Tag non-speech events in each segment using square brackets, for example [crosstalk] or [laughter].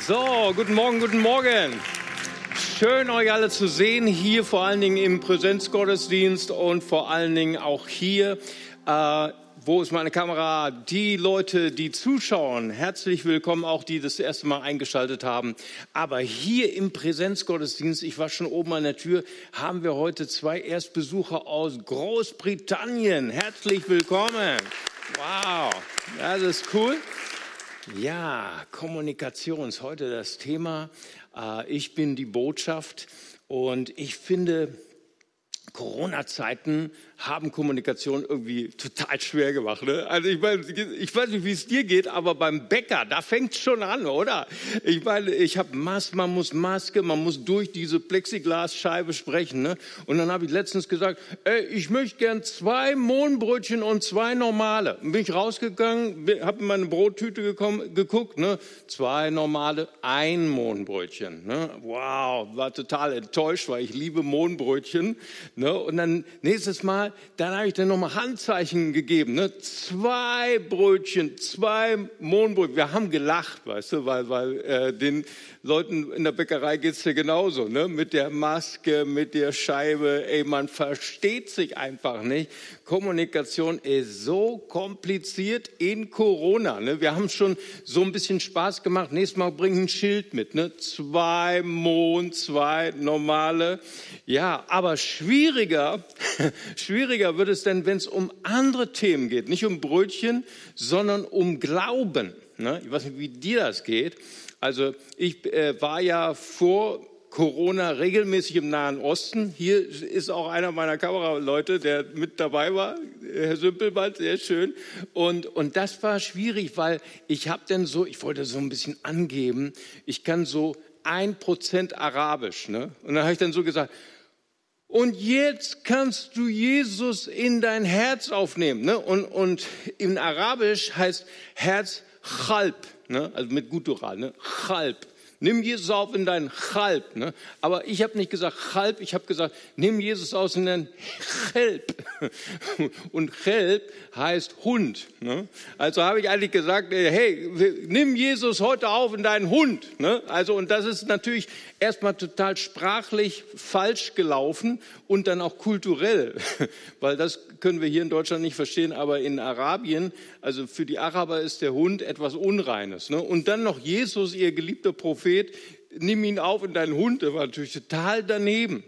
So, guten Morgen, guten Morgen. Schön, euch alle zu sehen, hier vor allen Dingen im Präsenzgottesdienst und vor allen Dingen auch hier. Äh, wo ist meine Kamera? Die Leute, die zuschauen, herzlich willkommen, auch die das erste Mal eingeschaltet haben. Aber hier im Präsenzgottesdienst, ich war schon oben an der Tür, haben wir heute zwei Erstbesucher aus Großbritannien. Herzlich willkommen. Wow, das ist cool. Ja, Kommunikation ist heute das Thema. Äh, ich bin die Botschaft und ich finde, Corona-Zeiten haben Kommunikation irgendwie total schwer gemacht. Ne? Also ich meine, ich weiß nicht, wie es dir geht, aber beim Bäcker, da fängt es schon an, oder? Ich meine, ich habe Maske, man muss Maske, man muss durch diese Plexiglasscheibe sprechen. Ne? Und dann habe ich letztens gesagt, ey, ich möchte gern zwei Mohnbrötchen und zwei normale. Bin ich rausgegangen, habe in meine Brottüte gekommen, geguckt, ne? zwei normale, ein Mohnbrötchen. Ne? Wow, war total enttäuscht, weil ich liebe Mohnbrötchen. Ne? Und dann nächstes Mal dann habe ich dann nochmal Handzeichen gegeben. Ne? Zwei Brötchen, zwei Mohnbrötchen. Wir haben gelacht, weißt du, weil, weil äh, den Leuten in der Bäckerei geht's ja genauso. Ne? Mit der Maske, mit der Scheibe. Ey, man versteht sich einfach nicht. Kommunikation ist so kompliziert in Corona. Ne? Wir haben schon so ein bisschen Spaß gemacht. Nächstes Mal bringe ich ein Schild mit. Ne? Zwei Mond, zwei normale. Ja, aber schwieriger, [laughs] schwieriger wird es denn, wenn es um andere Themen geht. Nicht um Brötchen, sondern um Glauben. Ne? Ich weiß nicht, wie dir das geht. Also ich äh, war ja vor Corona regelmäßig im Nahen Osten. Hier ist auch einer meiner Kameraleute, der mit dabei war, Herr Sümpelbald, sehr schön. Und, und das war schwierig, weil ich habe dann so, ich wollte so ein bisschen angeben, ich kann so ein Prozent Arabisch. Ne? Und dann habe ich dann so gesagt, und jetzt kannst du Jesus in dein Herz aufnehmen. Ne? Und, und in Arabisch heißt Herz Chalb, ne? also mit Gutural, ne? Chalb. Nimm Jesus auf in dein Chalb. Ne? Aber ich habe nicht gesagt Chalb, ich habe gesagt, nimm Jesus aus in dein Chelb. [laughs] Und Chelb heißt Hund. Ne? Also habe ich eigentlich gesagt, äh, hey, nimm Jesus heute auf in deinen Hund. Ne? Also, und das ist natürlich erstmal total sprachlich falsch gelaufen und dann auch kulturell, [laughs] weil das können wir hier in Deutschland nicht verstehen, aber in Arabien, also für die Araber ist der Hund etwas Unreines. Ne? Und dann noch Jesus, ihr geliebter Prophet, nimm ihn auf in deinen Hund, der war natürlich total daneben.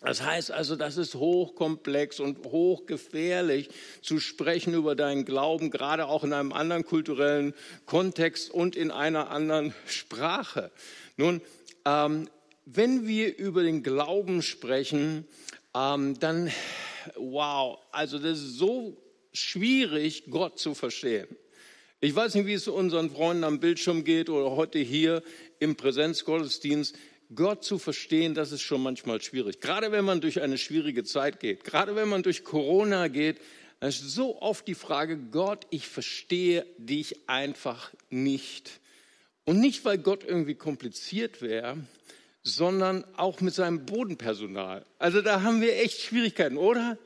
Das heißt also, das ist hochkomplex und hochgefährlich zu sprechen über deinen Glauben, gerade auch in einem anderen kulturellen Kontext und in einer anderen Sprache. Nun, ähm, wenn wir über den Glauben sprechen, ähm, dann, wow, also das ist so schwierig, Gott zu verstehen. Ich weiß nicht, wie es unseren Freunden am Bildschirm geht oder heute hier im Präsenzgottesdienst. Gott zu verstehen, das ist schon manchmal schwierig. Gerade wenn man durch eine schwierige Zeit geht, gerade wenn man durch Corona geht, dann ist so oft die Frage, Gott, ich verstehe dich einfach nicht. Und nicht, weil Gott irgendwie kompliziert wäre, sondern auch mit seinem Bodenpersonal. Also da haben wir echt Schwierigkeiten, oder?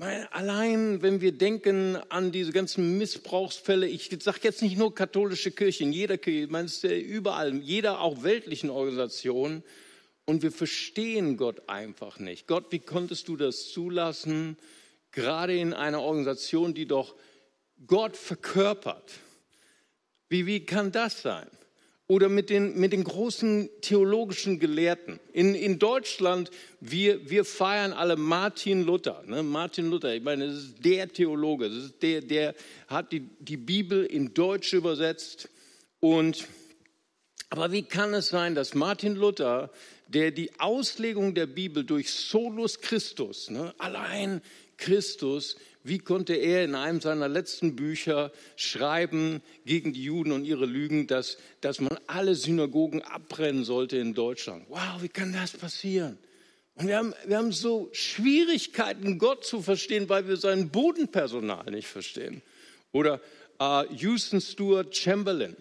Allein, wenn wir denken an diese ganzen Missbrauchsfälle, ich sage jetzt nicht nur katholische Kirche, in jeder Kirche, ich meine, es überall, jeder auch weltlichen Organisation. Und wir verstehen Gott einfach nicht. Gott, wie konntest du das zulassen, gerade in einer Organisation, die doch Gott verkörpert? Wie, wie kann das sein? Oder mit den, mit den großen theologischen Gelehrten. In, in Deutschland, wir, wir feiern alle Martin Luther. Ne? Martin Luther, ich meine, das ist der Theologe, das ist der, der hat die, die Bibel in Deutsch übersetzt. Und, aber wie kann es sein, dass Martin Luther, der die Auslegung der Bibel durch Solus Christus, ne, allein Christus, wie konnte er in einem seiner letzten Bücher schreiben gegen die Juden und ihre Lügen, dass, dass man alle Synagogen abbrennen sollte in Deutschland? Wow, wie kann das passieren? Und wir haben, wir haben so Schwierigkeiten, Gott zu verstehen, weil wir sein Bodenpersonal nicht verstehen. Oder äh, Houston Stuart Chamberlain,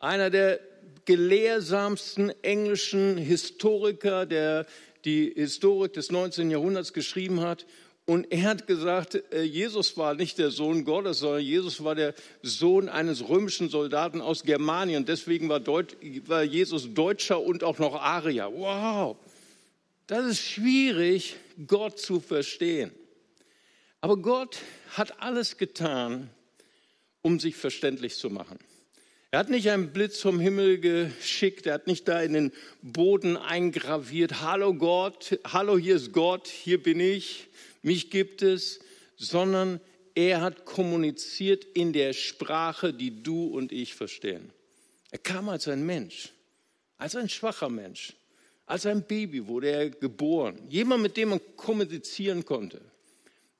einer der gelehrsamsten englischen Historiker, der die Historik des 19. Jahrhunderts geschrieben hat Und er hat gesagt, äh, Jesus war nicht der Sohn Gottes, sondern Jesus war der Sohn eines römischen Soldaten aus Germanien. Deswegen war, Deut war Jesus Deutscher und auch noch Arier. Wow, das ist schwierig, Gott zu verstehen. Aber Gott hat alles getan, um sich verständlich zu machen. Er hat nicht einen Blitz vom Himmel geschickt, er hat nicht da in den Boden eingraviert, hallo Gott, hallo hier ist Gott, hier bin ich, mich gibt es, sondern er hat kommuniziert in der Sprache, die du und ich verstehen. Er kam als ein Mensch, als ein schwacher Mensch, als ein Baby wurde er geboren. Jemand, mit dem man kommunizieren konnte.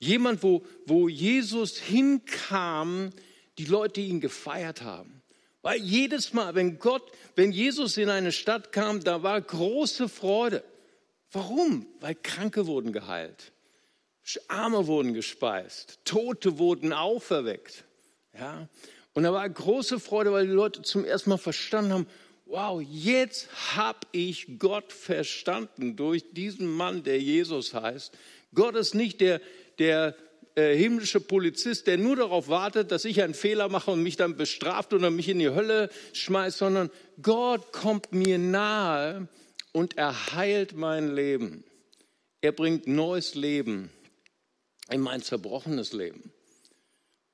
Jemand, wo, wo Jesus hinkam, die Leute ihn gefeiert haben. Weil jedes Mal, wenn Gott, wenn Jesus in eine Stadt kam, da war große Freude. Warum? Weil Kranke wurden geheilt. Arme wurden gespeist, Tote wurden auferweckt. Ja? Und da war große Freude, weil die Leute zum ersten Mal verstanden haben, wow, jetzt habe ich Gott verstanden durch diesen Mann, der Jesus heißt. Gott ist nicht der, der äh, himmlische Polizist, der nur darauf wartet, dass ich einen Fehler mache und mich dann bestraft oder mich in die Hölle schmeißt, sondern Gott kommt mir nahe und er heilt mein Leben. Er bringt neues Leben in mein zerbrochenes Leben.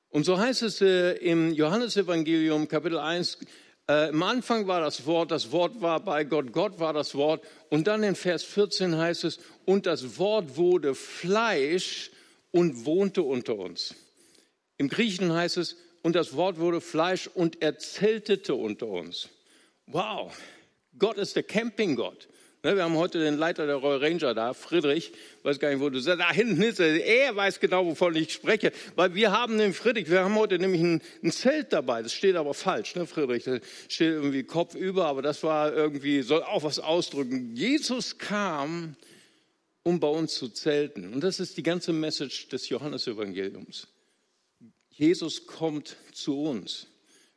Und so heißt es äh, im Johannesevangelium Kapitel 1, äh, im Anfang war das Wort, das Wort war bei Gott, Gott war das Wort. Und dann in Vers 14 heißt es, und das Wort wurde Fleisch und wohnte unter uns. Im Griechischen heißt es, und das Wort wurde Fleisch und er zeltete unter uns. Wow, Gott ist der Campinggott. Ne, wir haben heute den Leiter der Royal Ranger da, Friedrich, weiß gar nicht, wo du sagst, da hinten ist er, er weiß genau, wovon ich spreche, weil wir haben den Friedrich, wir haben heute nämlich ein, ein Zelt dabei, das steht aber falsch, ne, Friedrich, das steht irgendwie Kopf über, aber das war irgendwie, soll auch was ausdrücken. Jesus kam, um bei uns zu zelten und das ist die ganze Message des Johannesevangeliums. Jesus kommt zu uns.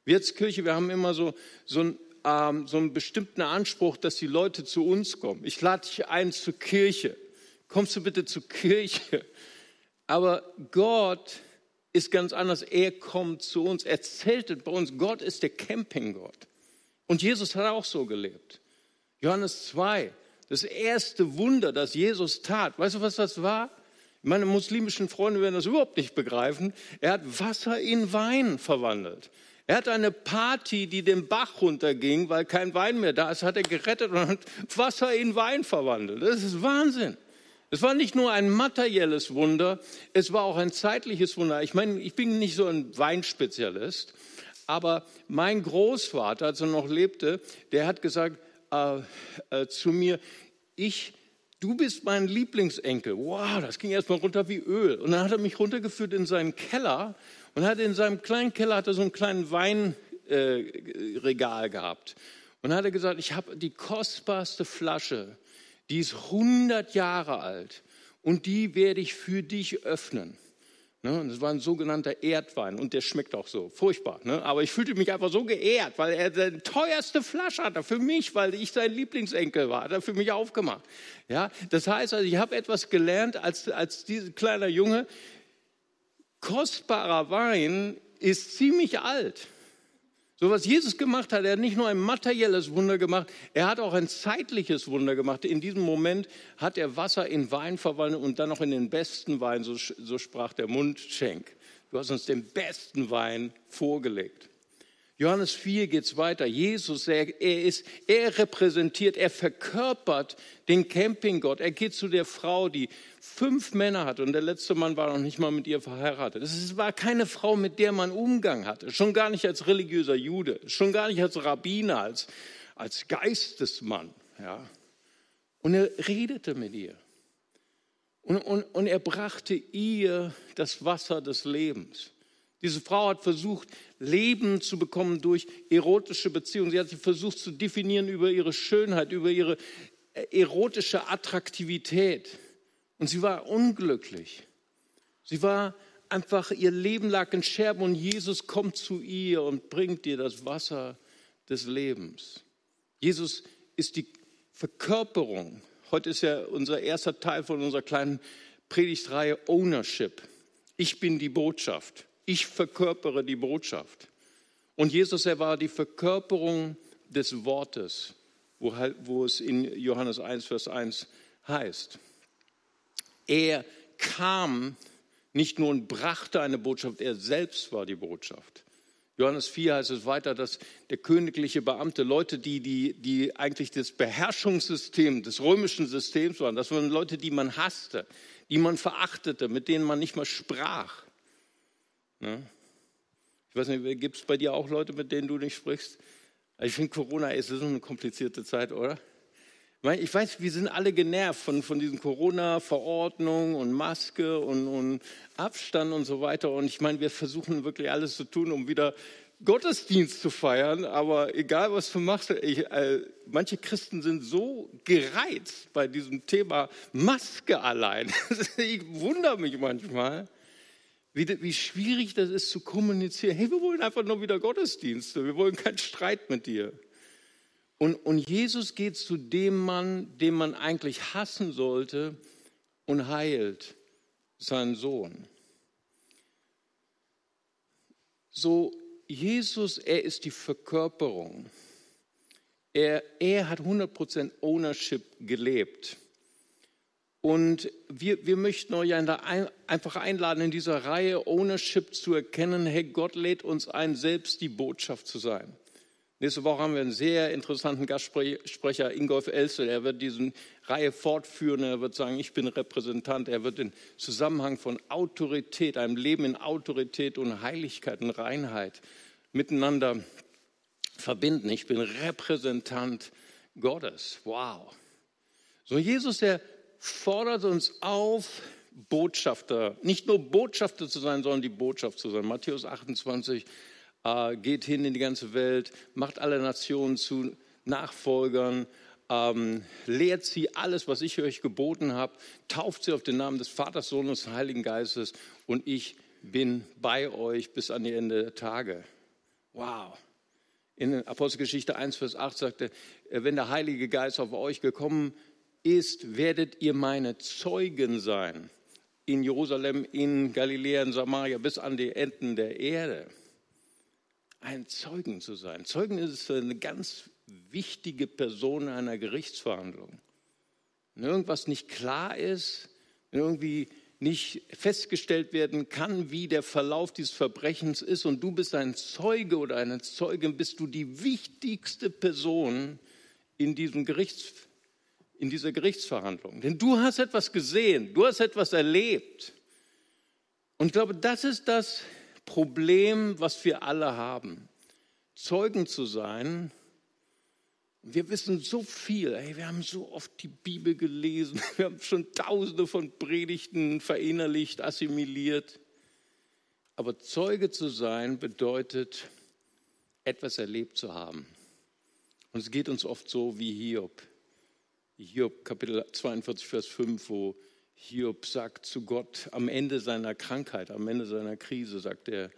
Wir als Kirche, wir haben immer so, so ein ähm, so einen bestimmten Anspruch, dass die Leute zu uns kommen. Ich lade dich ein zur Kirche. Kommst du bitte zur Kirche? Aber Gott ist ganz anders. Er kommt zu uns. Er zeltet bei uns. Gott ist der Campinggott. Und Jesus hat auch so gelebt. Johannes 2, das erste Wunder, das Jesus tat. Weißt du, was das war? Meine muslimischen Freunde werden das überhaupt nicht begreifen. Er hat Wasser in Wein verwandelt. Er hat eine Party, die den Bach runterging, weil kein Wein mehr da ist, hat er gerettet und hat Wasser in Wein verwandelt. Das ist Wahnsinn. Es war nicht nur ein materielles Wunder, es war auch ein zeitliches Wunder. Ich meine, ich bin nicht so ein Weinspezialist, aber mein Großvater, als er noch lebte, der hat gesagt äh, äh, zu mir, ich, du bist mein Lieblingsenkel. Wow, das ging erstmal runter wie Öl. Und dann hat er mich runtergeführt in seinen Keller und hat in seinem kleinen Keller hat er so einen kleinen Weinregal äh, gehabt. Und hat er gesagt, ich habe die kostbarste Flasche, die ist 100 Jahre alt und die werde ich für dich öffnen. Ne? Und das war ein sogenannter Erdwein und der schmeckt auch so. Furchtbar. Ne? Aber ich fühlte mich einfach so geehrt, weil er die teuerste Flasche hatte für mich, weil ich sein Lieblingsenkel war. Hat er für mich aufgemacht. Ja? Das heißt also, ich habe etwas gelernt als, als dieser kleiner Junge kostbarer Wein ist ziemlich alt. So was Jesus gemacht hat, er hat nicht nur ein materielles Wunder gemacht, er hat auch ein zeitliches Wunder gemacht. In diesem Moment hat er Wasser in Wein verwandelt und dann noch in den besten Wein, so, so sprach der Mundschenk. Du hast uns den besten Wein vorgelegt. Johannes 4 geht es weiter. Jesus, er, er, ist, er repräsentiert, er verkörpert den Campinggott. Er geht zu der Frau, die fünf Männer hatte und der letzte Mann war noch nicht mal mit ihr verheiratet. Es war keine Frau, mit der man Umgang hatte. Schon gar nicht als religiöser Jude, schon gar nicht als Rabbiner, als, als Geistesmann. Ja. Und er redete mit ihr. Und, und, und er brachte ihr das Wasser des Lebens. Diese Frau hat versucht, Leben zu bekommen durch erotische Beziehungen. Sie hat sich versucht zu definieren über ihre Schönheit, über ihre äh, erotische Attraktivität. Und sie war unglücklich. Sie war einfach, ihr Leben lag in Scherben und Jesus kommt zu ihr und bringt ihr das Wasser des Lebens. Jesus ist die Verkörperung. Heute ist ja unser erster Teil von unserer kleinen Predigtreihe Ownership. Ich bin die Botschaft. Ich verkörpere die Botschaft. Und Jesus, er war die Verkörperung des Wortes, wo, halt, es in Johannes 1, Vers 1 heißt. Er kam nicht nur und brachte eine Botschaft, er selbst war die Botschaft. Johannes 4 heißt es weiter, dass der königliche Beamte, Leute, die, die, die eigentlich das Beherrschungssystem des römischen Systems waren, das waren Leute, die man hasste, die man verachtete, mit denen man nicht mal sprach. Ne? Ich weiß nicht, gibt es bei dir auch Leute, mit denen du nicht sprichst? Ich finde, Corona ist so eine komplizierte Zeit, oder? Ich weiß, wir sind alle genervt von, von diesen Corona-Verordnungen und Maske und, und Abstand und so weiter. Und ich meine, wir versuchen wirklich alles zu tun, um wieder Gottesdienst zu feiern. Aber egal, was du machst, ich, äh, manche Christen sind so gereizt bei diesem Thema Maske allein. [laughs] ich wundere mich manchmal, wie, wie schwierig das ist zu kommunizieren. Hey, wir wollen einfach nur wieder Gottesdienste. Wir wollen keinen Streit mit dir. Und, und Jesus geht zu dem Mann, den man eigentlich hassen sollte, und heilt seinen Sohn. So, Jesus, er ist die Verkörperung. Er, er hat 100% Ownership gelebt. Und wir, wir möchten euch einfach einladen, in dieser Reihe Ownership zu erkennen, hey, Gott lädt uns ein, selbst die Botschaft zu sein. Nächste Woche haben wir einen sehr interessanten Gastsprecher, Ingolf Elsel. Er wird diese Reihe fortführen. Er wird sagen, ich bin Repräsentant. Er wird den Zusammenhang von Autorität, einem Leben in Autorität und Heiligkeit und Reinheit miteinander verbinden. Ich bin Repräsentant Gottes. Wow. So, Jesus, der fordert uns auf, Botschafter, nicht nur Botschafter zu sein, sondern die Botschaft zu sein. Matthäus 28, äh, geht hin in die ganze Welt, macht alle Nationen zu Nachfolgern, ähm, lehrt sie alles, was ich euch geboten habe, tauft sie auf den Namen des Vaters, Sohnes und Heiligen Geistes und ich bin bei euch bis an die Ende der Tage. Wow. In Apostelgeschichte 1, Vers 8 sagte, wenn der Heilige Geist auf euch gekommen ist, werdet ihr meine Zeugen sein. In Jerusalem, in Galiläa, in Samaria, bis an die Enden der Erde ein Zeugen zu sein. Zeugen ist eine ganz wichtige Person einer Gerichtsverhandlung. Wenn irgendwas nicht klar ist, wenn irgendwie nicht festgestellt werden kann, wie der Verlauf dieses Verbrechens ist und du bist ein Zeuge oder eine Zeugin, bist du die wichtigste Person in, diesem Gerichts, in dieser Gerichtsverhandlung. Denn du hast etwas gesehen, du hast etwas erlebt. Und ich glaube, das ist das, Problem, was wir alle haben. Zeugen zu sein. Wir wissen so viel. Hey, wir haben so oft die Bibel gelesen. [laughs] Wir haben schon tausende von Predigten verinnerlicht, assimiliert. Aber Zeuge zu sein bedeutet, etwas erlebt zu haben. Und es geht uns oft so wie Hiob. Hiob Kapitel 42, Vers 5, wo Hiob sagt zu Gott am Ende seiner Krankheit, am Ende seiner Krise, sagt er,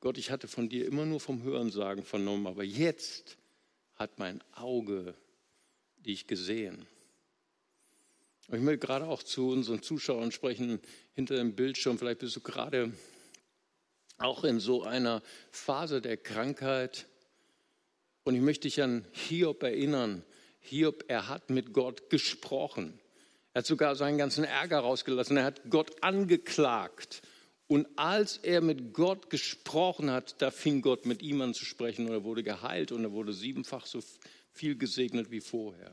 Gott, ich hatte von dir immer nur vom Hörensagen vernommen, aber jetzt hat mein Auge dich gesehen. Und ich möchte gerade auch zu unseren Zuschauern sprechen, hinter dem Bildschirm, vielleicht bist du gerade auch in so einer Phase der Krankheit. Und ich möchte dich an Hiob erinnern. Hiob, er hat mit Gott gesprochen. Er hat sogar seinen ganzen Ärger rausgelassen. Er hat Gott angeklagt. Und als er mit Gott gesprochen hat, da fing Gott mit ihm an zu sprechen und er wurde geheilt und er wurde siebenfach so viel gesegnet wie vorher.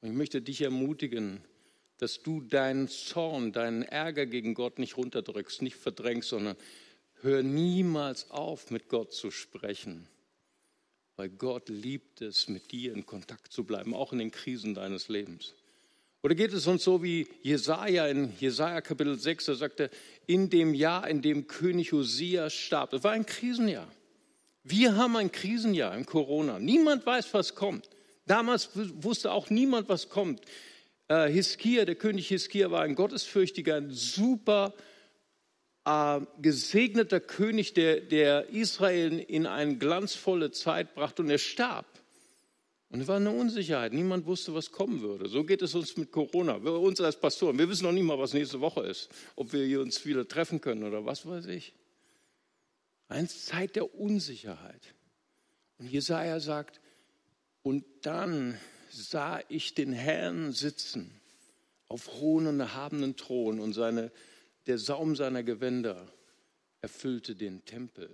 Und ich möchte dich ermutigen, dass du deinen Zorn, deinen Ärger gegen Gott nicht runterdrückst, nicht verdrängst, sondern hör niemals auf, mit Gott zu sprechen. Weil Gott liebt es, mit dir in Kontakt zu bleiben, auch in den Krisen deines Lebens. Oder geht es uns so wie Jesaja in Jesaja Kapitel 6, da sagt er, in dem Jahr, in dem König Hosea starb. Das war ein Krisenjahr. Wir haben ein Krisenjahr im Corona. Niemand weiß, was kommt. Damals wusste auch niemand, was kommt. Äh, Hiskia, der König Hiskia war ein gottesfürchtiger, ein super äh, gesegneter König, der, der Israel in eine glanzvolle Zeit brachte und er starb. Und es war eine Unsicherheit. Niemand wusste, was kommen würde. So geht es uns mit Corona. Wir, uns als Pastoren, wir wissen noch nicht mal, was nächste Woche ist. Ob wir uns wieder treffen können oder was weiß ich. Eine Zeit der Unsicherheit. Und Jesaja sagt, und dann sah ich den Herrn sitzen auf hohen und erhabenen Thron und seine, der Saum seiner Gewänder erfüllte den Tempel.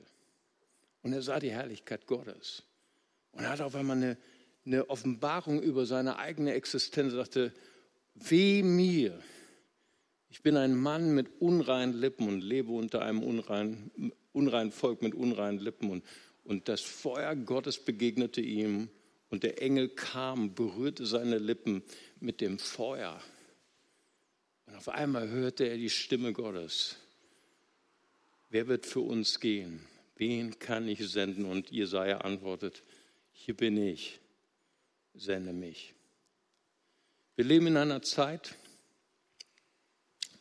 Und er sah die Herrlichkeit Gottes. Und er hat auf einmal eine eine Offenbarung über seine eigene Existenz, er sagte, weh mir, ich bin ein Mann mit unreinen Lippen und lebe unter einem unreinen, unreinen Volk mit unreinen Lippen. Und, und das Feuer Gottes begegnete ihm und der Engel kam, berührte seine Lippen mit dem Feuer. Und auf einmal hörte er die Stimme Gottes. Wer wird für uns gehen? Wen kann ich senden? Und Jesaja antwortet: Hier bin ich sende mich. Wir leben in einer Zeit,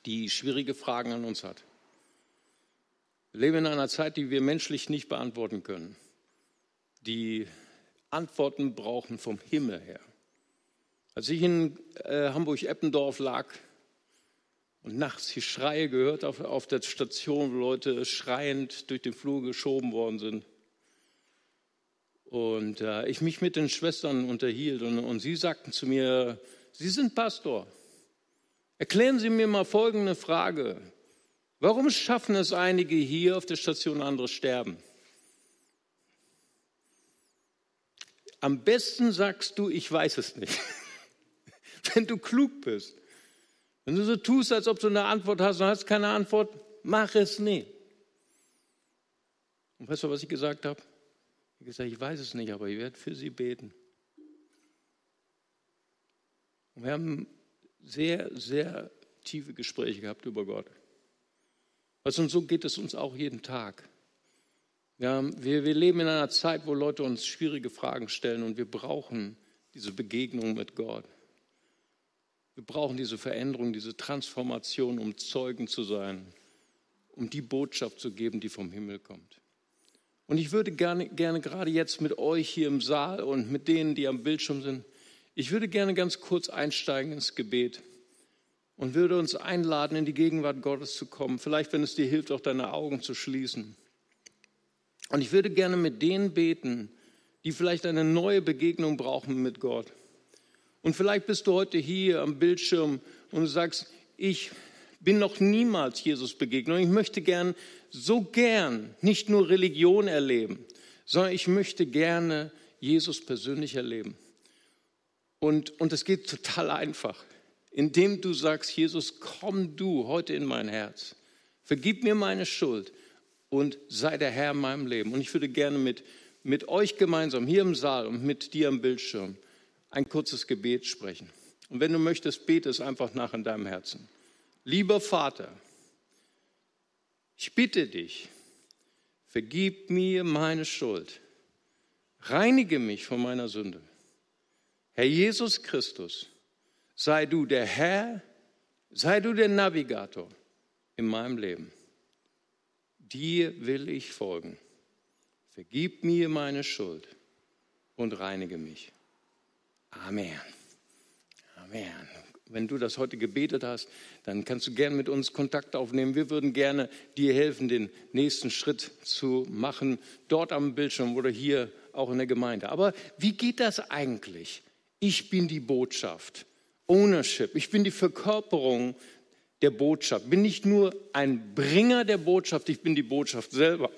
die schwierige Fragen an uns hat. Wir leben in einer Zeit, die wir menschlich nicht beantworten können, die Antworten brauchen vom Himmel her. Als ich in äh, Hamburg-Eppendorf lag und nachts die Schreie gehört auf, auf der Station, wo Leute schreiend durch den Flur geschoben worden sind, und äh, ich mich mit den Schwestern unterhielt und, und sie sagten zu mir, Sie sind Pastor. Erklären Sie mir mal folgende Frage. Warum schaffen es einige hier auf der Station, andere sterben? Am besten sagst du, ich weiß es nicht. [laughs] Wenn du klug bist. Wenn du so tust, als ob du eine Antwort hast und hast keine Antwort, mach es nicht. Und weißt du, was ich gesagt habe? Ich habe gesagt, ich weiß es nicht, aber ich werde für sie beten. Und wir haben sehr, sehr tiefe Gespräche gehabt über Gott. Also und so geht es uns auch jeden Tag. Ja, wir, wir leben in einer Zeit, wo Leute uns schwierige Fragen stellen und wir brauchen diese Begegnung mit Gott. Wir brauchen diese Veränderung, diese Transformation, um Zeugen zu sein, um die Botschaft zu geben, die vom Himmel kommt. Und ich würde gerne, gerne gerade jetzt mit euch hier im Saal und mit denen, die am Bildschirm sind, ich würde gerne ganz kurz einsteigen ins Gebet und würde uns einladen, in die Gegenwart Gottes zu kommen. Vielleicht, wenn es dir hilft, auch deine Augen zu schließen. Und ich würde gerne mit denen beten, die vielleicht eine neue Begegnung brauchen mit Gott. Und vielleicht bist du heute hier am Bildschirm und sagst, ich bin noch niemals Jesus begegnet und ich möchte gern so gern nicht nur Religion erleben, sondern ich möchte gerne Jesus persönlich erleben. Und, und es geht total einfach. Indem du sagst, Jesus, komm du heute in mein Herz. Vergib mir meine Schuld und sei der Herr in meinem Leben. Und ich würde gerne mit, mit euch gemeinsam hier im Saal und mit dir am Bildschirm ein kurzes Gebet sprechen. Und wenn du möchtest, bete es einfach nach in deinem Herzen. Lieber Vater, ich bitte dich, vergib mir meine Schuld, reinige mich von meiner Sünde. Herr Jesus Christus, sei du der Herr, sei du der Navigator in meinem Leben. Dir will ich folgen. Vergib mir meine Schuld und reinige mich. Amen. Amen wenn du das heute gebetet hast, dann kannst du gerne mit uns Kontakt aufnehmen. Wir würden gerne dir helfen, den nächsten Schritt zu machen, dort am Bildschirm oder hier auch in der Gemeinde. Aber wie geht das eigentlich? Ich bin die Botschaft, Ownership, ich bin die Verkörperung der Botschaft, bin nicht nur ein Bringer der Botschaft, ich bin die Botschaft selber.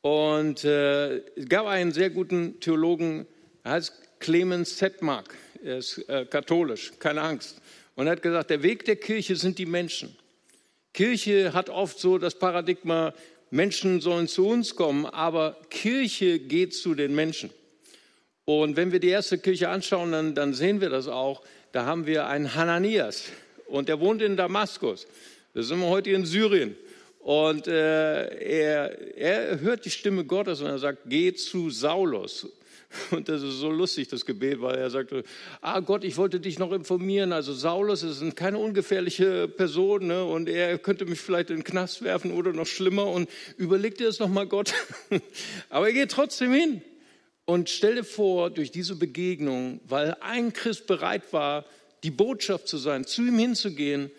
Und äh, es gab einen sehr guten Theologen, er heißt Clemens Zetmark er ist äh, katholisch, keine Angst. Und er hat gesagt, der Weg der Kirche sind die Menschen. Kirche hat oft so das Paradigma, Menschen sollen zu uns kommen, aber Kirche geht zu den Menschen. Und wenn wir die erste Kirche anschauen, dann, dann sehen wir das auch. Da haben wir einen Hananias und der wohnt in Damaskus. Da sind wir heute in Syrien. Und äh, er, er hört die Stimme Gottes und er sagt, geh zu Saulus. Und das ist so lustig, das Gebet, weil er sagte, ah Gott, ich wollte dich noch informieren. Also Saulus ist keine ungefährliche Person ne? und er könnte mich vielleicht in den Knast werfen oder noch schlimmer. Und überleg dir das nochmal, Gott. [laughs] Aber er geht trotzdem hin. Und stell dir vor, durch diese Begegnung, weil ein Christ bereit war, die Botschaft zu sein, zu ihm hinzugehen,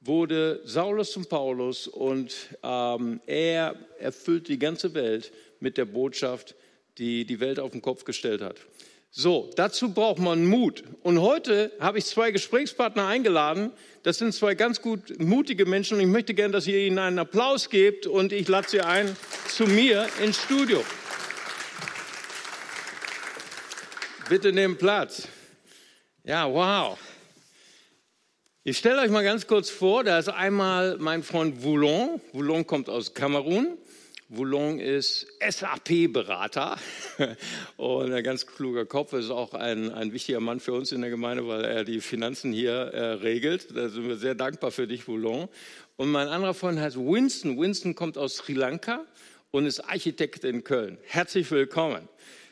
wurde Saulus zum Paulus und ähm, er erfüllt die ganze Welt mit der Botschaft, die die Welt auf den Kopf gestellt hat. So, dazu braucht man Mut. Und heute habe ich zwei Gesprächspartner eingeladen. Das sind zwei ganz gut mutige Menschen und ich möchte gerne, dass ihr ihnen einen Applaus gebt und ich lade sie ein zu mir ins Studio. Bitte nehmt Platz. Ja, wow. Ich stelle euch mal ganz kurz vor, da ist einmal mein Freund Voulon. Voulon kommt aus Kamerun. Voulon ist SAP-Berater [laughs] und ein ganz kluger Kopf, ist auch ein, ein wichtiger Mann für uns in der Gemeinde, weil er die Finanzen hier äh, regelt. Da sind wir sehr dankbar für dich, Voulon. Und mein anderer Freund heißt Winston. Winston kommt aus Sri Lanka und ist Architekt in Köln. Herzlich willkommen.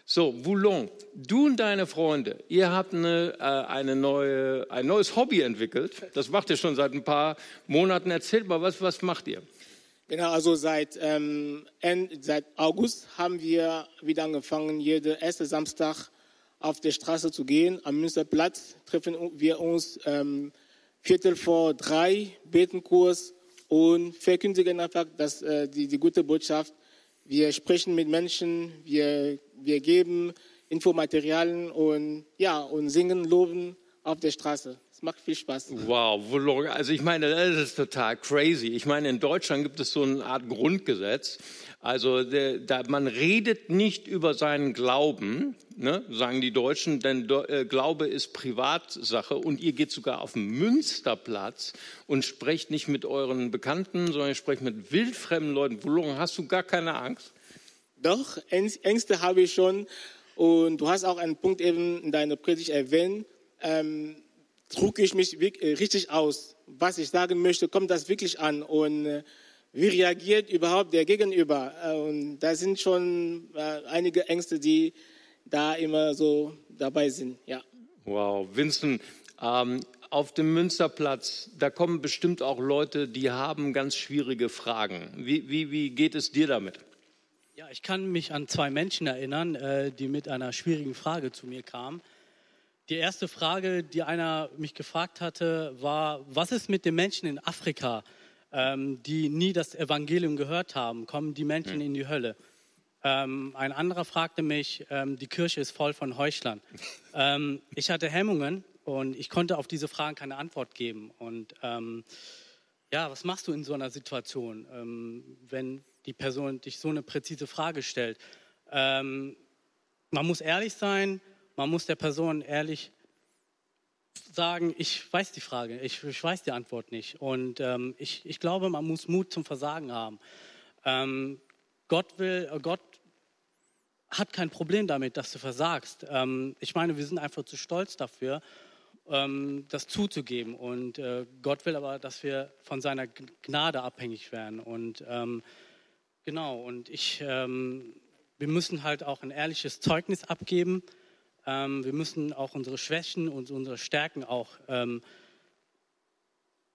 So, Voulon, du und deine Freunde, ihr habt eine, äh, eine neue, ein neues Hobby entwickelt. Das macht ihr schon seit ein paar Monaten. Erzählt mal, was, was macht ihr? Genau, also seit, ähm, seit August haben wir wieder angefangen, jeden ersten Samstag auf der Straße zu gehen. Am Münsterplatz treffen wir uns ähm, Viertel vor drei, beten Kurs und verkündigen einfach das, äh, die, die gute Botschaft. Wir sprechen mit Menschen, wir, wir geben Infomaterialien und, ja, und singen, loben auf der Straße macht viel Spaß. Wow, also ich meine, das ist total crazy. Ich meine, in Deutschland gibt es so eine Art Grundgesetz. Also der, da, man redet nicht über seinen Glauben, ne, sagen die Deutschen, denn äh, Glaube ist Privatsache und ihr geht sogar auf den Münsterplatz und sprecht nicht mit euren Bekannten, sondern ihr sprecht mit wildfremden Leuten. Wo hast du gar keine Angst? Doch, Ängste habe ich schon. Und du hast auch einen Punkt eben in deiner Predigt erwähnt. Ähm, drücke ich mich äh, richtig aus? Was ich sagen möchte, kommt das wirklich an? Und äh, wie reagiert überhaupt der Gegenüber? Äh, und da sind schon einige Ängste, die da immer so dabei sind. Ja. Wow, Vincent, ähm, auf dem Münsterplatz, da kommen bestimmt auch Leute, die haben ganz schwierige Fragen. Wie, wie, wie geht es dir damit? Ja, ich kann mich an zwei Menschen erinnern, die mit einer schwierigen Frage zu mir kamen. Die erste Frage, die einer mich gefragt hatte, war, was ist mit den Menschen in Afrika, ähm, die nie das Evangelium gehört haben? Kommen die Menschen in die Hölle? Ähm, ein anderer fragte mich, ähm, die Kirche ist voll von Heuchlern. [laughs] Ähm, ich hatte Hemmungen und ich konnte auf diese Fragen keine Antwort geben. Und ähm, ja, was machst du in so einer Situation, ähm, wenn die Person dich so eine präzise Frage stellt? man muss ehrlich sein, man muss der Person ehrlich sagen, ich weiß die Frage, ich, ich weiß die Antwort nicht. Und ähm, ich, ich glaube, man muss Mut zum Versagen haben. Ähm, Gott will, äh, Gott hat kein Problem damit, dass du versagst. Ähm, ich meine, wir sind einfach zu stolz dafür, ähm, das zuzugeben. Und äh, Gott will aber, dass wir von seiner Gnade abhängig werden. Und ähm, genau, und ich, ähm, wir müssen halt auch ein ehrliches Zeugnis abgeben ähm, wir müssen auch unsere Schwächen und unsere Stärken auch ähm,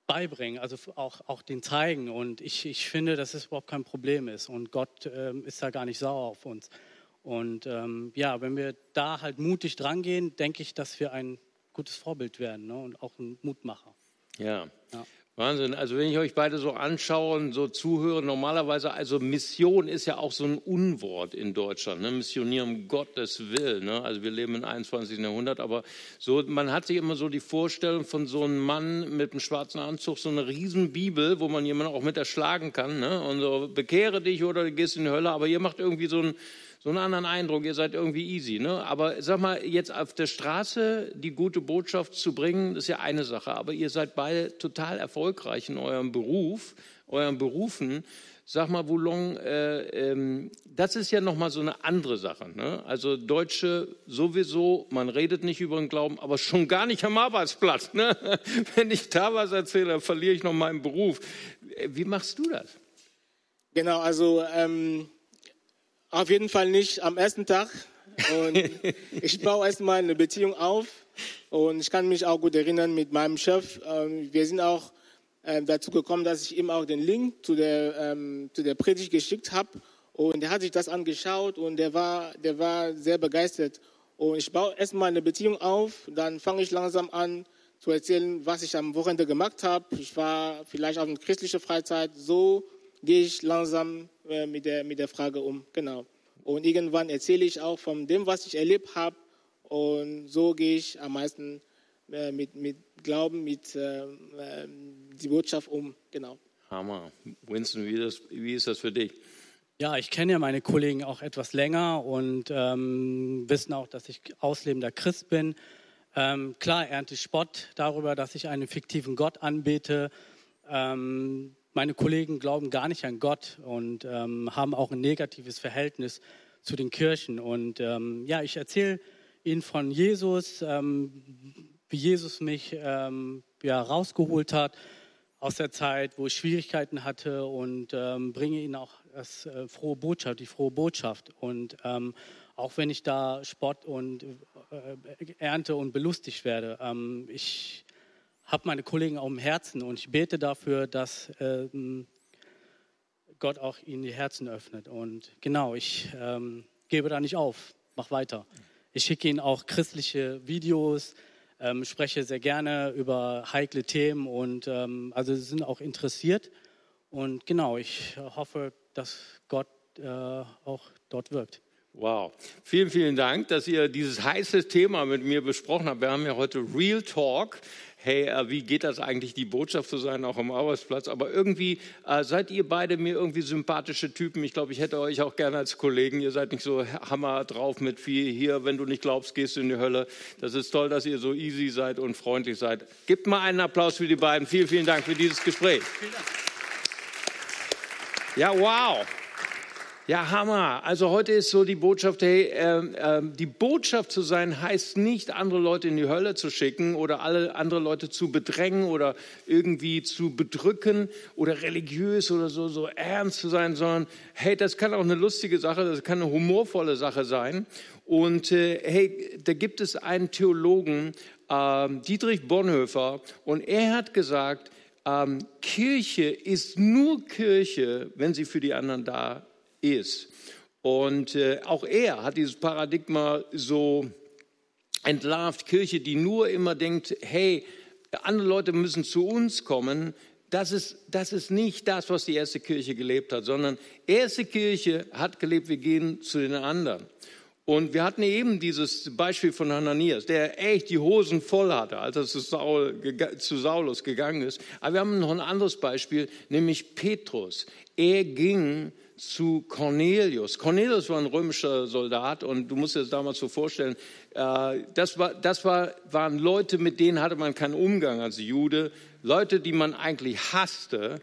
beibringen, also auch, auch den zeigen. Und ich, ich finde, dass es überhaupt kein Problem ist. Und Gott ähm, ist da gar nicht sauer auf uns. Und ähm, ja, wenn wir da halt mutig drangehen, denke ich, dass wir ein gutes Vorbild werden ne? und auch ein Mutmacher. Ja. ja. Wahnsinn. Also wenn ich euch beide so anschaue und so zuhöre, normalerweise, also Mission ist ja auch so ein Unwort in Deutschland. Ne? Missionieren Gottes Willen. Ne? Also wir leben im 21. Jahrhundert, aber so, man hat sich immer so die Vorstellung von so einem Mann mit einem schwarzen Anzug, so eine Riesenbibel, wo man jemanden auch mit erschlagen kann. Ne? Und so, bekehre dich oder du gehst in die Hölle, aber ihr macht irgendwie so ein so einen anderen Eindruck, ihr seid irgendwie easy. Ne? Aber sag mal, jetzt auf der Straße die gute Botschaft zu bringen, ist ja eine Sache. Aber ihr seid beide total erfolgreich in eurem Beruf, euren Berufen. Sag mal, Boulon, äh, ähm, das ist ja nochmal so eine andere Sache. Ne? Also Deutsche sowieso, man redet nicht über den Glauben, aber schon gar nicht am Arbeitsplatz. Ne? [laughs] Wenn ich da was erzähle, dann verliere ich noch meinen Beruf. Wie machst du das? Genau, also ähm, auf jeden Fall nicht am ersten Tag. Und [laughs] ich baue erstmal eine Beziehung auf. Und ich kann mich auch gut erinnern mit meinem Chef. Ähm, wir sind auch ähm, dazu gekommen, dass ich ihm auch den Link zu der, ähm, zu der Predigt geschickt habe. Und er hat sich das angeschaut und der war, der war sehr begeistert. Und ich baue erstmal eine Beziehung auf, dann fange ich langsam an zu erzählen, was ich am Wochenende gemacht habe. Ich war vielleicht auf eine christliche Freizeit. So gehe ich langsam äh, mit, der, mit der Frage um. Genau. Und irgendwann erzähle ich auch von dem, was ich erlebt habe. Und so gehe ich am meisten äh, mit, mit Glauben, mit äh, die Botschaft um. Genau. Hammer. Winston, wie, das, wie ist das für dich? Ja, ich kenne ja meine Kollegen auch etwas länger und ähm, wissen auch, dass ich auslebender Christ bin. Ähm, klar ernte ich Spott darüber, dass ich einen fiktiven Gott anbete. Ähm, meine Kollegen glauben gar nicht an Gott und ähm, haben auch ein negatives Verhältnis zu den Kirchen. Und ähm, ja, ich erzähle ihnen von Jesus, ähm, wie Jesus mich ähm, ja, rausgeholt hat aus der Zeit, wo ich Schwierigkeiten hatte und ähm, bringe ihnen auch das äh, frohe Botschaft, die frohe Botschaft. Und ähm, auch wenn ich da Spott und äh, ernte und belustigt werde, ähm, ich habe meine Kollegen auch im Herzen und ich bete dafür, dass ähm, Gott auch ihnen die Herzen öffnet. Und genau, ich ähm, gebe da nicht auf, mach weiter. Ich schicke ihnen auch christliche Videos, ähm, spreche sehr gerne über heikle Themen und ähm, also sie sind auch interessiert. Und genau, ich hoffe, dass Gott äh, auch dort wirkt. Wow. Vielen, vielen Dank, dass ihr dieses heiße Thema mit mir besprochen habt. Wir haben ja heute Real Talk. Hey, äh, wie geht das eigentlich, die Botschaft zu sein, auch am Arbeitsplatz? Aber irgendwie äh, seid ihr beide mir irgendwie sympathische Typen. Ich glaube, ich hätte euch auch gerne als Kollegen. Ihr seid nicht so hammer drauf mit viel hier. Wenn du nicht glaubst, gehst du in die Hölle. Das ist toll, dass ihr so easy seid und freundlich seid. Gebt mal einen Applaus für die beiden. Vielen, vielen Dank für dieses Gespräch. Ja, wow. Ja, Hammer. Also heute ist so die Botschaft, hey, äh, äh, die Botschaft zu sein heißt nicht, andere Leute in die Hölle zu schicken oder alle andere Leute zu bedrängen oder irgendwie zu bedrücken oder religiös oder so, so ernst zu sein, sondern hey, das kann auch eine lustige Sache, das kann eine humorvolle Sache sein. Und äh, hey, da gibt es einen Theologen, ähm, Dietrich Bonhoeffer, und er hat gesagt, ähm, Kirche ist nur Kirche, wenn sie für die anderen da ist. Und äh, auch er hat dieses Paradigma so entlarvt. Kirche, die nur immer denkt, hey, andere Leute müssen zu uns kommen, das ist, das ist nicht das, was die erste Kirche gelebt hat, sondern erste Kirche hat gelebt, wir gehen zu den anderen. Und wir hatten eben dieses Beispiel von Hananias, der echt die Hosen voll hatte, als er zu, Saul, zu Saulus gegangen ist. Aber wir haben noch ein anderes Beispiel, nämlich Petrus. Er ging zu Cornelius. Cornelius war ein römischer Soldat und du musst dir das damals so vorstellen, äh, das, war, das war, waren Leute, mit denen hatte man keinen Umgang als Jude, Leute, die man eigentlich hasste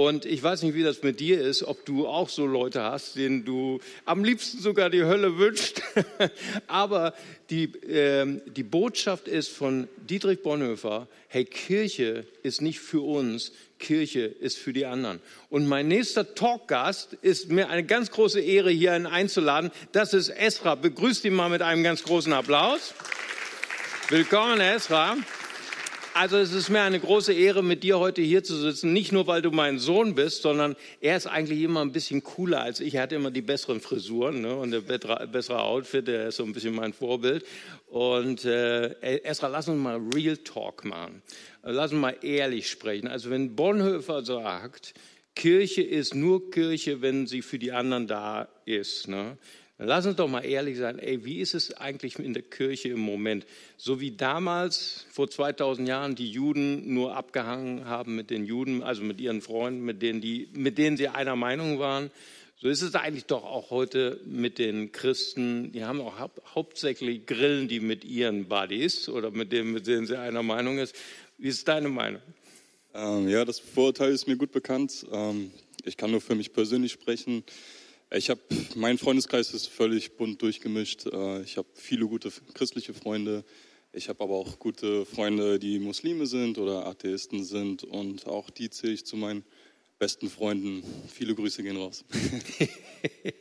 und ich weiß nicht, wie das mit dir ist, ob du auch so Leute hast, denen du am liebsten sogar die Hölle wünschst. [laughs] Aber die, äh, die Botschaft ist von Dietrich Bonhoeffer, hey, Kirche ist nicht für uns, Kirche ist für die anderen. Und mein nächster Talkgast ist mir eine ganz große Ehre, hier einen einzuladen. Das ist Esra. Begrüßt ihn mal mit einem ganz großen Applaus. Willkommen, Esra. Also es ist mir eine große Ehre, mit dir heute hier zu sitzen. Nicht nur, weil du mein Sohn bist, sondern er ist eigentlich immer ein bisschen cooler als ich. Er hat immer die besseren Frisuren ne? und der bessere Outfit. Er ist so ein bisschen mein Vorbild. Und äh, Esra, lass uns mal Real Talk machen. Lass uns mal ehrlich sprechen. Also wenn Bonhoeffer sagt, Kirche ist nur Kirche, wenn sie für die anderen da ist. Ne? Lass uns doch mal ehrlich sein, ey, wie ist es eigentlich in der Kirche im Moment? So wie damals, vor 2000 Jahren, die Juden nur abgehangen haben mit den Juden, also mit ihren Freunden, mit denen, die, mit denen sie einer Meinung waren. So ist es eigentlich doch auch heute mit den Christen. Die haben auch hau hauptsächlich Grillen, die mit ihren Buddies oder mit denen, mit denen sie einer Meinung ist. Wie ist deine Meinung? Ähm, ja, das Vorurteil ist mir gut bekannt. Ähm, ich kann nur für mich persönlich sprechen. Ich habe, mein Freundeskreis ist völlig bunt durchgemischt. Äh, ich habe viele gute christliche Freunde. Ich habe aber auch gute Freunde, die Muslime sind oder Atheisten sind. Und auch die zähle ich zu meinen besten Freunden. Viele Grüße gehen raus. [laughs]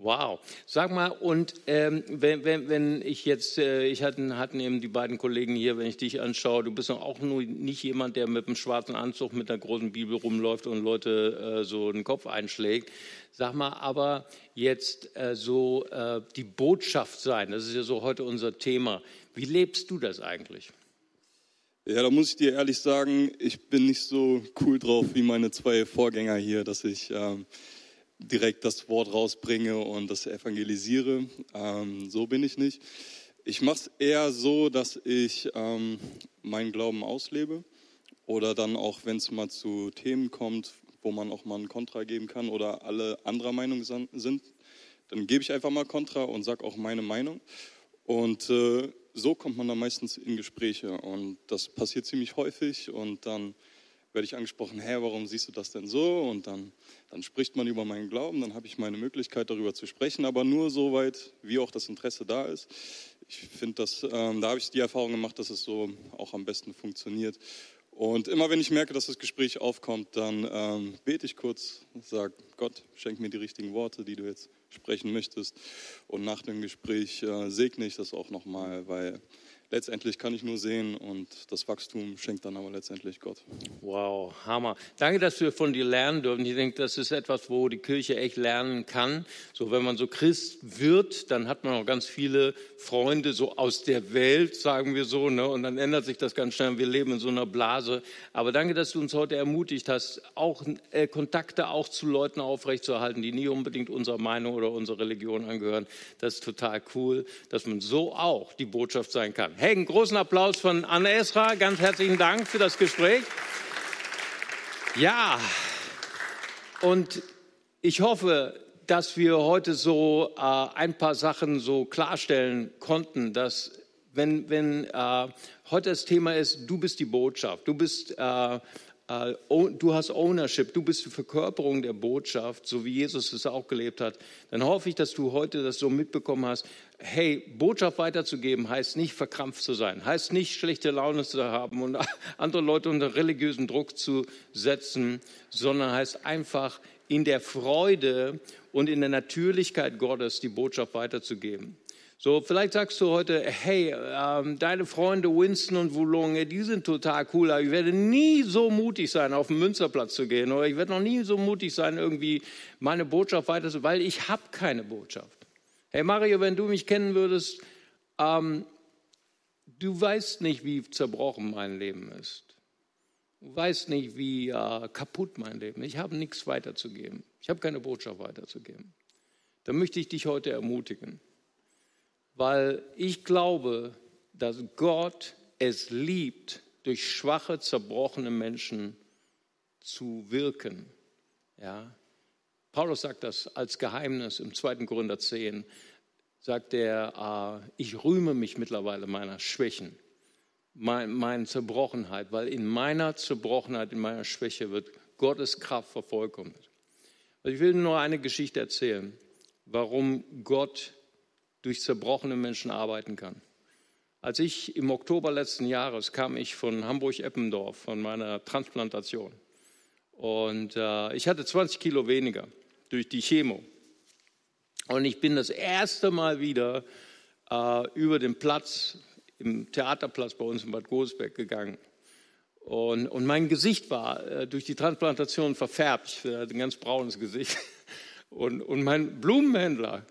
Wow. Sag mal, und ähm, wenn, wenn, wenn ich jetzt, äh, ich hatten, hatten eben die beiden Kollegen hier, wenn ich dich anschaue, du bist auch nur nicht jemand, der mit einem schwarzen Anzug mit einer großen Bibel rumläuft und Leute äh, so den Kopf einschlägt. Sag mal, aber jetzt äh, so äh, die Botschaft sein, das ist ja so heute unser Thema. Wie lebst du das eigentlich? Ja, da muss ich dir ehrlich sagen, ich bin nicht so cool drauf wie meine zwei Vorgänger hier, dass ich ähm, direkt das Wort rausbringe und das evangelisiere. Ähm, so bin ich nicht. Ich mache es eher so, dass ich ähm, meinen Glauben auslebe oder dann auch, wenn es mal zu Themen kommt, wo man auch mal ein Kontra geben kann oder alle anderer Meinung sind, dann gebe ich einfach mal Kontra und sage auch meine Meinung. Und äh, so kommt man dann meistens in Gespräche und das passiert ziemlich häufig und dann werde ich angesprochen, hä, warum siehst du das denn so? Und dann, dann spricht man über meinen Glauben, dann habe ich meine Möglichkeit darüber zu sprechen, aber nur so weit, wie auch das Interesse da ist. Ich finde, ähm, da habe ich die Erfahrung gemacht, dass es so auch am besten funktioniert. Und immer wenn ich merke, dass das Gespräch aufkommt, dann ähm, bete ich kurz, sage, Gott, schenk mir die richtigen Worte, die du jetzt sprechen möchtest. Und nach dem Gespräch äh, segne ich das auch nochmal, weil letztendlich kann ich nur sehen und das Wachstum schenkt dann aber letztendlich Gott. Wow, Hammer. Danke, dass wir von dir lernen dürfen. Ich denke, das ist etwas, wo die Kirche echt lernen kann. So, wenn man so Christ wird, dann hat man auch ganz viele Freunde so aus der Welt, sagen wir so, ne? und dann ändert sich das ganz schnell. Wir leben in so einer Blase. Aber danke, dass du uns heute ermutigt hast, auch äh, Kontakte auch zu Leuten aufrechtzuerhalten, die nie unbedingt unserer Meinung oder unserer Religion angehören. Das ist total cool, dass man so auch die Botschaft sein kann. Hey, einen großen Applaus von Anne Esra. Ganz herzlichen Dank für das Gespräch. Ja, und ich hoffe, dass wir heute so äh, ein paar Sachen so klarstellen konnten, dass wenn, wenn äh, heute das Thema ist, du bist die Botschaft, du bist äh, du hast Ownership, du bist die Verkörperung der Botschaft, so wie Jesus es auch gelebt hat, dann hoffe ich, dass du heute das so mitbekommen hast. Hey, Botschaft weiterzugeben heißt nicht verkrampft zu sein, heißt nicht schlechte Laune zu haben und [laughs] andere Leute unter religiösen Druck zu setzen, sondern heißt einfach in der Freude und in der Natürlichkeit Gottes die Botschaft weiterzugeben. So, vielleicht sagst du heute, hey, ähm, deine Freunde Winston und Woulonge, die sind total cool, aber ich werde nie so mutig sein, auf den Münsterplatz zu gehen oder ich werde noch nie so mutig sein, irgendwie meine Botschaft weiterzugeben, weil ich habe keine Botschaft. Hey Mario, wenn du mich kennen würdest, ähm, du weißt nicht, wie zerbrochen mein Leben ist. Du weißt nicht, wie äh, kaputt mein Leben ist. Ich habe nichts weiterzugeben. Ich habe keine Botschaft weiterzugeben. Da möchte ich dich heute ermutigen weil ich glaube, dass Gott es liebt, durch schwache, zerbrochene Menschen zu wirken. Ja? Paulus sagt das als Geheimnis im 2. Korinther 10, sagt er, äh, ich rühme mich mittlerweile meiner Schwächen, mein, meiner Zerbrochenheit, weil in meiner Zerbrochenheit, in meiner Schwäche wird Gottes Kraft vervollkommnet. Also ich will nur eine Geschichte erzählen, warum Gott durch zerbrochene Menschen arbeiten kann. Als ich im Oktober letzten Jahres kam ich von Hamburg-Eppendorf, von meiner Transplantation. Und äh, ich hatte 20 Kilo weniger durch die Chemo. Und ich bin das erste Mal wieder äh, über den Platz, im Theaterplatz bei uns in Bad Godesberg gegangen. Und, und mein Gesicht war äh, durch die Transplantation verfärbt. Ich hatte ein ganz braunes Gesicht. [laughs] Und, und mein Blumenhändler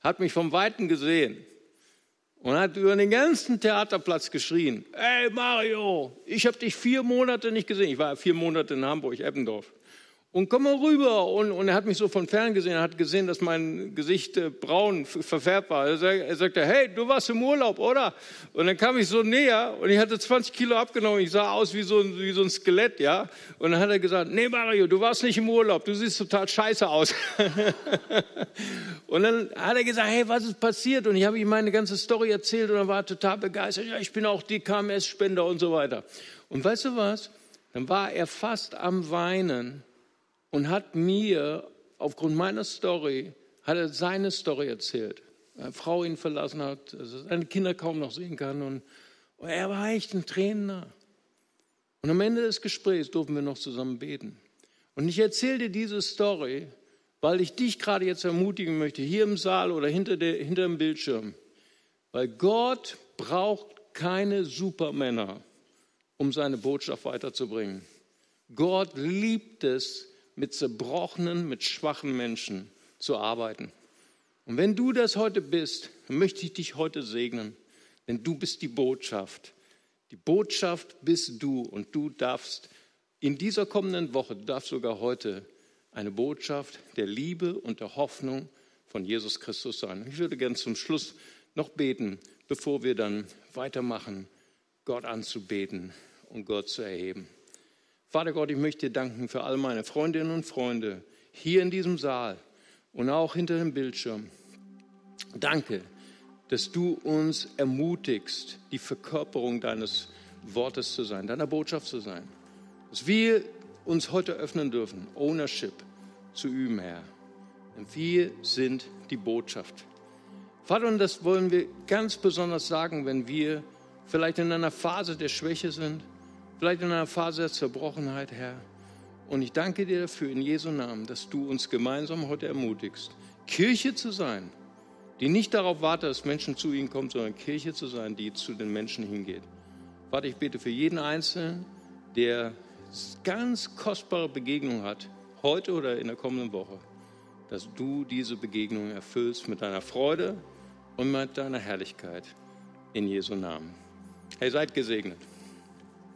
hat mich vom Weiten gesehen und hat über den ganzen Theaterplatz geschrien, ey Mario, ich habe dich vier Monate nicht gesehen. Ich war vier Monate in Hamburg, Eppendorf und komm mal rüber. Und, und er hat mich so von fern gesehen, er hat gesehen, dass mein Gesicht äh, braun verfärbt war. Er, er, sagte, hey, du warst im Urlaub, oder? Und dann kam ich so näher und ich hatte 20 Kilo abgenommen. Ich sah aus wie so, ein, wie so ein Skelett, ja. Und dann hat er gesagt, nee, Mario, du warst nicht im Urlaub, du siehst total scheiße aus. [laughs] und dann hat er gesagt, hey, was ist passiert? Und ich habe ihm meine ganze Story erzählt und er war total begeistert. Ja, ich bin auch die KMS-Spender und so weiter. Und weißt du was? Dann war er fast am Weinen und hat mir aufgrund meiner Story, hat er seine Story erzählt. Eine Frau ihn verlassen hat, seine Kinder kaum noch sehen kann und, und er war echt ein Tränen. Und am Ende des Gesprächs durften wir noch zusammen beten. Und ich erzähle dir diese Story, weil ich dich gerade jetzt ermutigen möchte, hier im Saal oder hinter, der, hinter dem Bildschirm, weil Gott braucht keine Supermänner, um seine Botschaft weiterzubringen. Gott liebt es, mit zerbrochenen, mit schwachen Menschen zu arbeiten. Und wenn du das heute bist, möchte ich dich heute segnen, denn du bist die Botschaft. Die Botschaft bist du und du darfst in dieser kommenden Woche, du darfst sogar heute eine Botschaft der Liebe und der Hoffnung von Jesus Christus sein. Ich würde gern zum Schluss noch beten, bevor wir dann weitermachen, Gott anzubeten und Gott zu erheben. Vater Gott, ich möchte dir danken für all meine Freundinnen und Freunde hier in diesem Saal und auch hinter dem Bildschirm. Danke, dass du uns ermutigst, die Verkörperung deines Wortes zu sein, deiner Botschaft zu sein. Dass wir uns heute öffnen dürfen, Ownership zu üben, Herr. Denn wir sind die Botschaft. Vater, und das wollen wir ganz besonders sagen, wenn wir vielleicht in einer Phase der Schwäche sind, vielleicht in einer Phase der Zerbrochenheit, Herr. Und ich danke dir dafür in Jesu Namen, dass du uns gemeinsam heute ermutigst, Kirche zu sein, die nicht darauf wartet, dass Menschen zu ihnen kommen, sondern Kirche zu sein, die zu den Menschen hingeht. Vater, ich bete für jeden Einzelnen, der ganz kostbare Begegnung hat, heute oder in der kommenden Woche, dass du diese Begegnung erfüllst mit deiner Freude und mit deiner Herrlichkeit. In Jesu Namen. Hey, seid gesegnet.